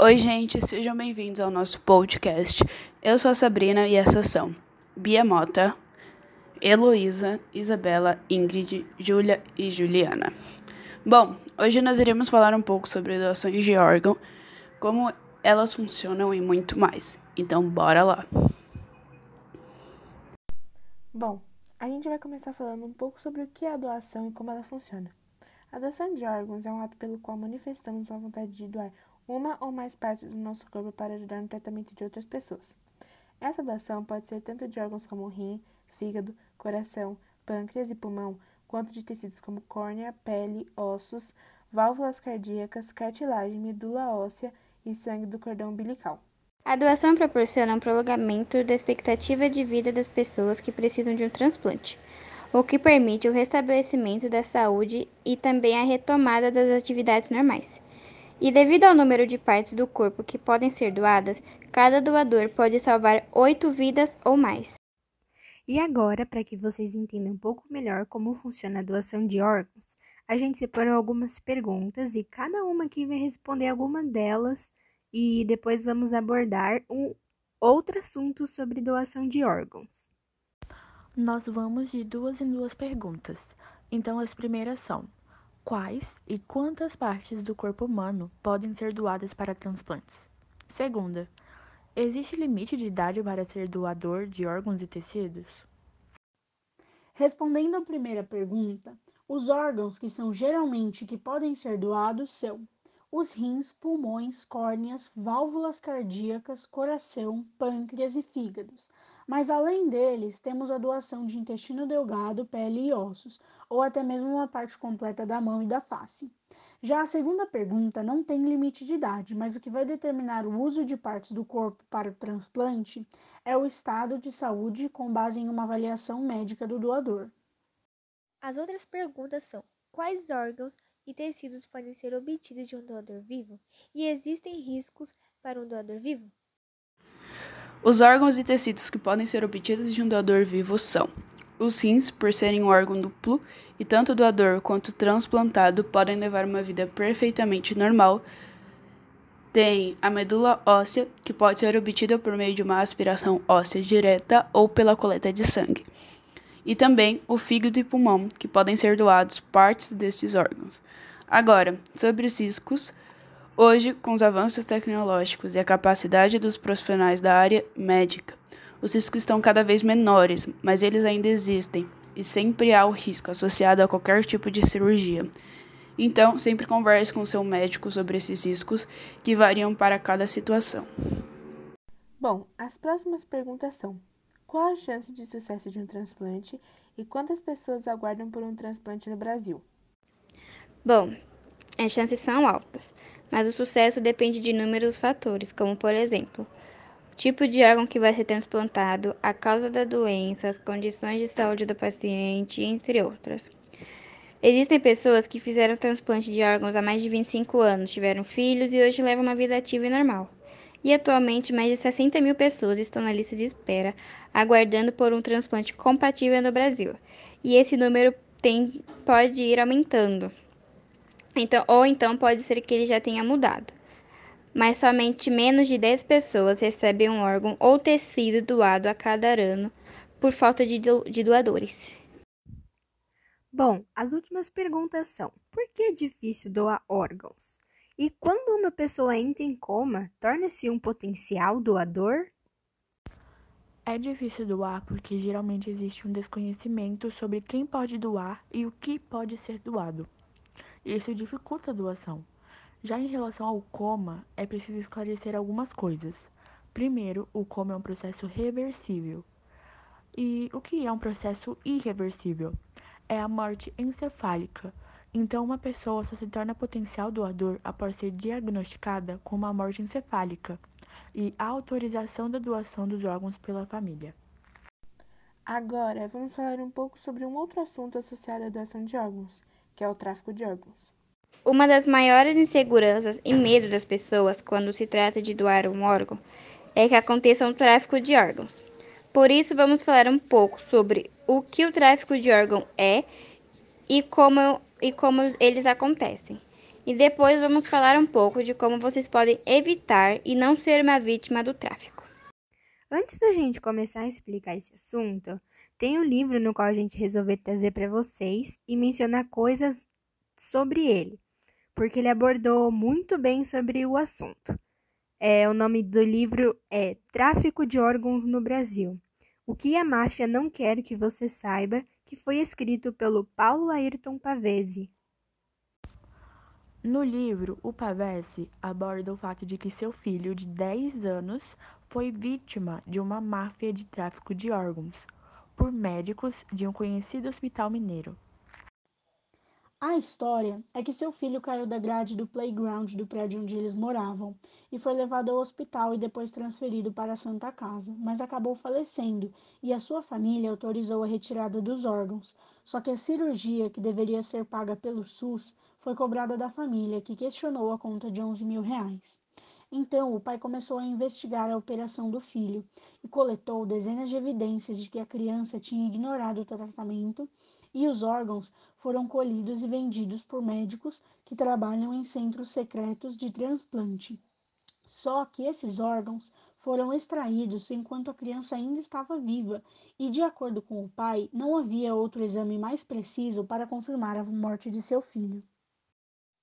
Oi, gente, sejam bem-vindos ao nosso podcast. Eu sou a Sabrina e essas são Bia Mota, Heloísa, Isabela, Ingrid, Júlia e Juliana. Bom, hoje nós iremos falar um pouco sobre doações de órgão, como elas funcionam e muito mais. Então, bora lá! Bom, a gente vai começar falando um pouco sobre o que é a doação e como ela funciona. A doação de órgãos é um ato pelo qual manifestamos uma vontade de doar uma ou mais partes do nosso corpo para ajudar no tratamento de outras pessoas. Essa doação pode ser tanto de órgãos como rim, fígado, coração, pâncreas e pulmão, quanto de tecidos como córnea, pele, ossos, válvulas cardíacas, cartilagem, medula óssea e sangue do cordão umbilical. A doação proporciona um prolongamento da expectativa de vida das pessoas que precisam de um transplante, o que permite o restabelecimento da saúde e também a retomada das atividades normais. E devido ao número de partes do corpo que podem ser doadas, cada doador pode salvar oito vidas ou mais. E agora, para que vocês entendam um pouco melhor como funciona a doação de órgãos, a gente separou algumas perguntas e cada uma aqui vai responder alguma delas e depois vamos abordar um outro assunto sobre doação de órgãos. Nós vamos de duas em duas perguntas. Então, as primeiras são: quais e quantas partes do corpo humano podem ser doadas para transplantes? Segunda, existe limite de idade para ser doador de órgãos e tecidos? Respondendo à primeira pergunta, os órgãos que são geralmente que podem ser doados são os rins, pulmões, córneas, válvulas cardíacas, coração, pâncreas e fígados. Mas além deles, temos a doação de intestino delgado, pele e ossos, ou até mesmo uma parte completa da mão e da face. Já a segunda pergunta não tem limite de idade, mas o que vai determinar o uso de partes do corpo para o transplante é o estado de saúde com base em uma avaliação médica do doador. As outras perguntas são: quais órgãos e tecidos podem ser obtidos de um doador vivo? E existem riscos para um doador vivo? Os órgãos e tecidos que podem ser obtidos de um doador vivo são os rins, por serem um órgão duplo, e tanto doador quanto transplantado podem levar uma vida perfeitamente normal. Tem a medula óssea, que pode ser obtida por meio de uma aspiração óssea direta ou pela coleta de sangue. E também o fígado e pulmão, que podem ser doados partes destes órgãos. Agora, sobre os riscos, hoje, com os avanços tecnológicos e a capacidade dos profissionais da área médica, os riscos estão cada vez menores, mas eles ainda existem e sempre há o risco associado a qualquer tipo de cirurgia. Então, sempre converse com o seu médico sobre esses riscos que variam para cada situação. Bom, as próximas perguntas são: qual a chance de sucesso de um transplante e quantas pessoas aguardam por um transplante no Brasil? Bom, as chances são altas, mas o sucesso depende de inúmeros fatores, como por exemplo, o tipo de órgão que vai ser transplantado, a causa da doença, as condições de saúde do paciente, entre outras. Existem pessoas que fizeram transplante de órgãos há mais de 25 anos, tiveram filhos e hoje levam uma vida ativa e normal. E atualmente, mais de 60 mil pessoas estão na lista de espera, aguardando por um transplante compatível no Brasil. E esse número tem, pode ir aumentando. Então, ou então pode ser que ele já tenha mudado. Mas somente menos de 10 pessoas recebem um órgão ou tecido doado a cada ano por falta de, do, de doadores. Bom, as últimas perguntas são: por que é difícil doar órgãos? E quando uma pessoa entra em coma, torna-se um potencial doador? É difícil doar porque geralmente existe um desconhecimento sobre quem pode doar e o que pode ser doado. Isso dificulta a doação. Já em relação ao coma, é preciso esclarecer algumas coisas. Primeiro, o coma é um processo reversível. E o que é um processo irreversível? É a morte encefálica. Então, uma pessoa só se torna potencial doador após ser diagnosticada com uma morte encefálica e a autorização da doação dos órgãos pela família. Agora, vamos falar um pouco sobre um outro assunto associado à doação de órgãos, que é o tráfico de órgãos. Uma das maiores inseguranças e medo das pessoas quando se trata de doar um órgão é que aconteça um tráfico de órgãos. Por isso, vamos falar um pouco sobre o que o tráfico de órgão é e como, e como eles acontecem. E depois vamos falar um pouco de como vocês podem evitar e não ser uma vítima do tráfico. Antes da gente começar a explicar esse assunto, tem um livro no qual a gente resolveu trazer para vocês e mencionar coisas sobre ele, porque ele abordou muito bem sobre o assunto. É, o nome do livro é Tráfico de Órgãos no Brasil. O que a máfia não quer que você saiba, que foi escrito pelo Paulo Ayrton Pavese. No livro, o Pavese aborda o fato de que seu filho de 10 anos foi vítima de uma máfia de tráfico de órgãos por médicos de um conhecido hospital mineiro. A história é que seu filho caiu da grade do playground do prédio onde eles moravam e foi levado ao hospital e depois transferido para a Santa Casa, mas acabou falecendo e a sua família autorizou a retirada dos órgãos. Só que a cirurgia, que deveria ser paga pelo SUS, foi cobrada da família, que questionou a conta de 11 mil reais. Então, o pai começou a investigar a operação do filho e coletou dezenas de evidências de que a criança tinha ignorado o tratamento e os órgãos foram colhidos e vendidos por médicos que trabalham em centros secretos de transplante. Só que esses órgãos foram extraídos enquanto a criança ainda estava viva e, de acordo com o pai, não havia outro exame mais preciso para confirmar a morte de seu filho.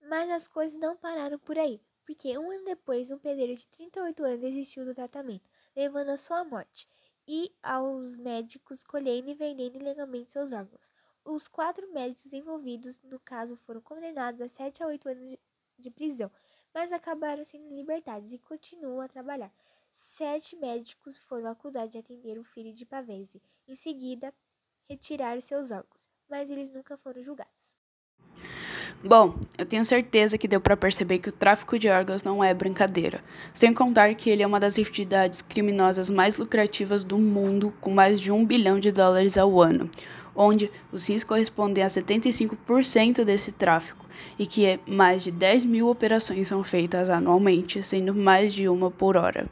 Mas as coisas não pararam por aí porque um ano depois um pedreiro de 38 anos desistiu do tratamento, levando à sua morte, e aos médicos colhendo e vendendo ilegalmente seus órgãos. Os quatro médicos envolvidos no caso foram condenados a 7 a 8 anos de prisão, mas acabaram sendo libertados e continuam a trabalhar. Sete médicos foram acusados de atender o filho de Pavese. Em seguida, retiraram seus órgãos, mas eles nunca foram julgados. Bom, eu tenho certeza que deu para perceber que o tráfico de órgãos não é brincadeira, sem contar que ele é uma das atividades criminosas mais lucrativas do mundo, com mais de um bilhão de dólares ao ano, onde os rins correspondem a 75% desse tráfico, e que é mais de 10 mil operações são feitas anualmente, sendo mais de uma por hora.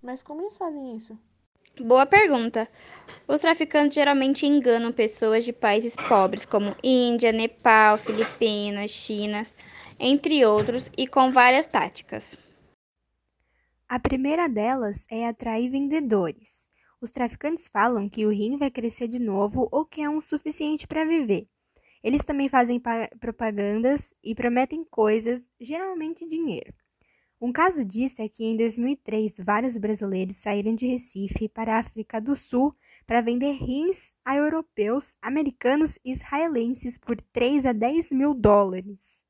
Mas como eles fazem isso? Boa pergunta. Os traficantes geralmente enganam pessoas de países pobres como Índia, Nepal, Filipinas, China, entre outros, e com várias táticas. A primeira delas é atrair vendedores. Os traficantes falam que o rim vai crescer de novo ou que é um suficiente para viver. Eles também fazem propagandas e prometem coisas, geralmente dinheiro. Um caso disso é que em 2003 vários brasileiros saíram de Recife para a África do Sul para vender rins a europeus, americanos e israelenses por 3 a 10 mil dólares.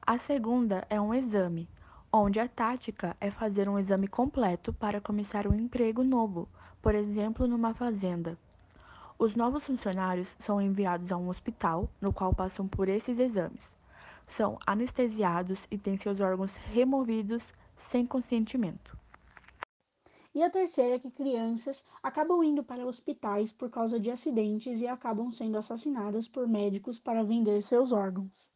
A segunda é um exame, onde a tática é fazer um exame completo para começar um emprego novo, por exemplo, numa fazenda. Os novos funcionários são enviados a um hospital, no qual passam por esses exames são anestesiados e têm seus órgãos removidos sem consentimento. E a terceira é que crianças acabam indo para hospitais por causa de acidentes e acabam sendo assassinadas por médicos para vender seus órgãos.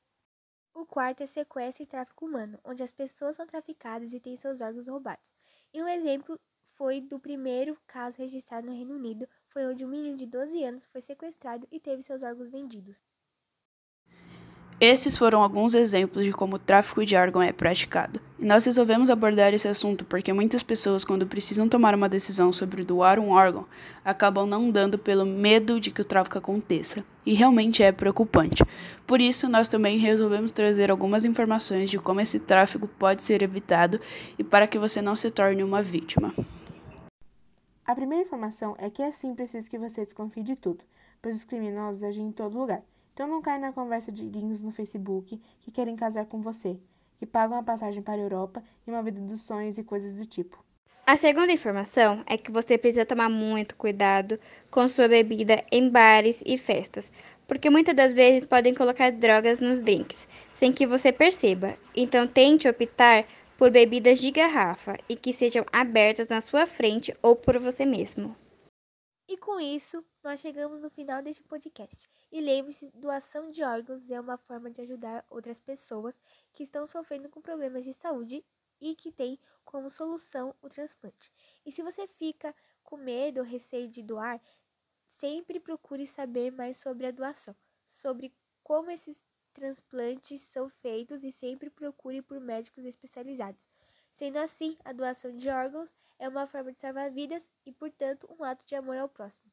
O quarto é sequestro e tráfico humano, onde as pessoas são traficadas e têm seus órgãos roubados. E um exemplo foi do primeiro caso registrado no Reino Unido, foi onde um menino de 12 anos foi sequestrado e teve seus órgãos vendidos. Esses foram alguns exemplos de como o tráfico de órgão é praticado. E nós resolvemos abordar esse assunto porque muitas pessoas, quando precisam tomar uma decisão sobre doar um órgão, acabam não dando pelo medo de que o tráfico aconteça. E realmente é preocupante. Por isso, nós também resolvemos trazer algumas informações de como esse tráfico pode ser evitado e para que você não se torne uma vítima. A primeira informação é que é sim preciso que você desconfie de tudo, pois os criminosos agem em todo lugar. Então não caia na conversa de gringos no Facebook que querem casar com você, que pagam a passagem para a Europa e uma vida dos sonhos e coisas do tipo. A segunda informação é que você precisa tomar muito cuidado com sua bebida em bares e festas, porque muitas das vezes podem colocar drogas nos drinks, sem que você perceba. Então tente optar por bebidas de garrafa e que sejam abertas na sua frente ou por você mesmo. E com isso, nós chegamos no final deste podcast. E lembre-se, doação de órgãos é uma forma de ajudar outras pessoas que estão sofrendo com problemas de saúde e que têm como solução o transplante. E se você fica com medo ou receio de doar, sempre procure saber mais sobre a doação, sobre como esse transplantes são feitos e sempre procure por médicos especializados. Sendo assim, a doação de órgãos é uma forma de salvar vidas e, portanto, um ato de amor ao próximo.